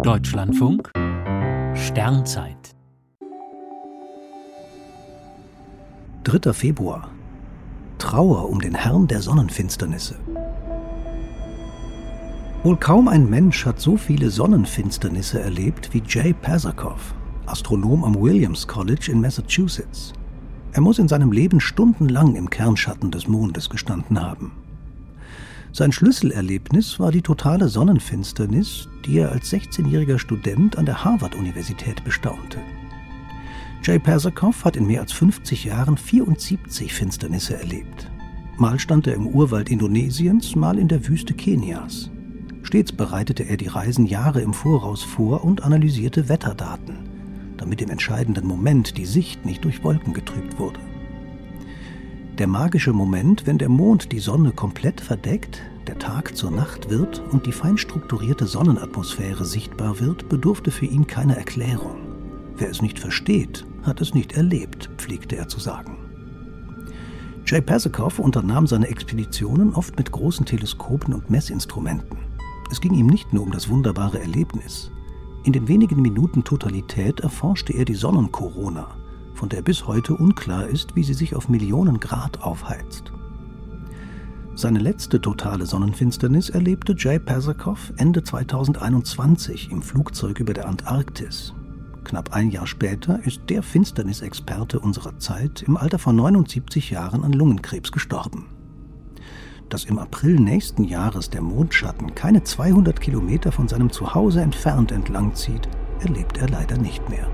Deutschlandfunk Sternzeit 3. Februar Trauer um den Herrn der Sonnenfinsternisse. Wohl kaum ein Mensch hat so viele Sonnenfinsternisse erlebt wie Jay Pasakow, Astronom am Williams College in Massachusetts. Er muss in seinem Leben stundenlang im Kernschatten des Mondes gestanden haben. Sein Schlüsselerlebnis war die totale Sonnenfinsternis, die er als 16-jähriger Student an der Harvard-Universität bestaunte. Jay Persakow hat in mehr als 50 Jahren 74 Finsternisse erlebt. Mal stand er im Urwald Indonesiens, mal in der Wüste Kenias. Stets bereitete er die Reisen Jahre im Voraus vor und analysierte Wetterdaten, damit im entscheidenden Moment die Sicht nicht durch Wolken getrübt wurde. Der magische Moment, wenn der Mond die Sonne komplett verdeckt, der Tag zur Nacht wird und die fein strukturierte Sonnenatmosphäre sichtbar wird, bedurfte für ihn keiner Erklärung. Wer es nicht versteht, hat es nicht erlebt, pflegte er zu sagen. Jay Pasakow unternahm seine Expeditionen oft mit großen Teleskopen und Messinstrumenten. Es ging ihm nicht nur um das wunderbare Erlebnis. In den wenigen Minuten Totalität erforschte er die Sonnenkorona, von der bis heute unklar ist, wie sie sich auf Millionen Grad aufheizt. Seine letzte totale Sonnenfinsternis erlebte Jay Pasakow Ende 2021 im Flugzeug über der Antarktis. Knapp ein Jahr später ist der Finsternisexperte unserer Zeit im Alter von 79 Jahren an Lungenkrebs gestorben. Dass im April nächsten Jahres der Mondschatten keine 200 Kilometer von seinem Zuhause entfernt entlangzieht, erlebt er leider nicht mehr.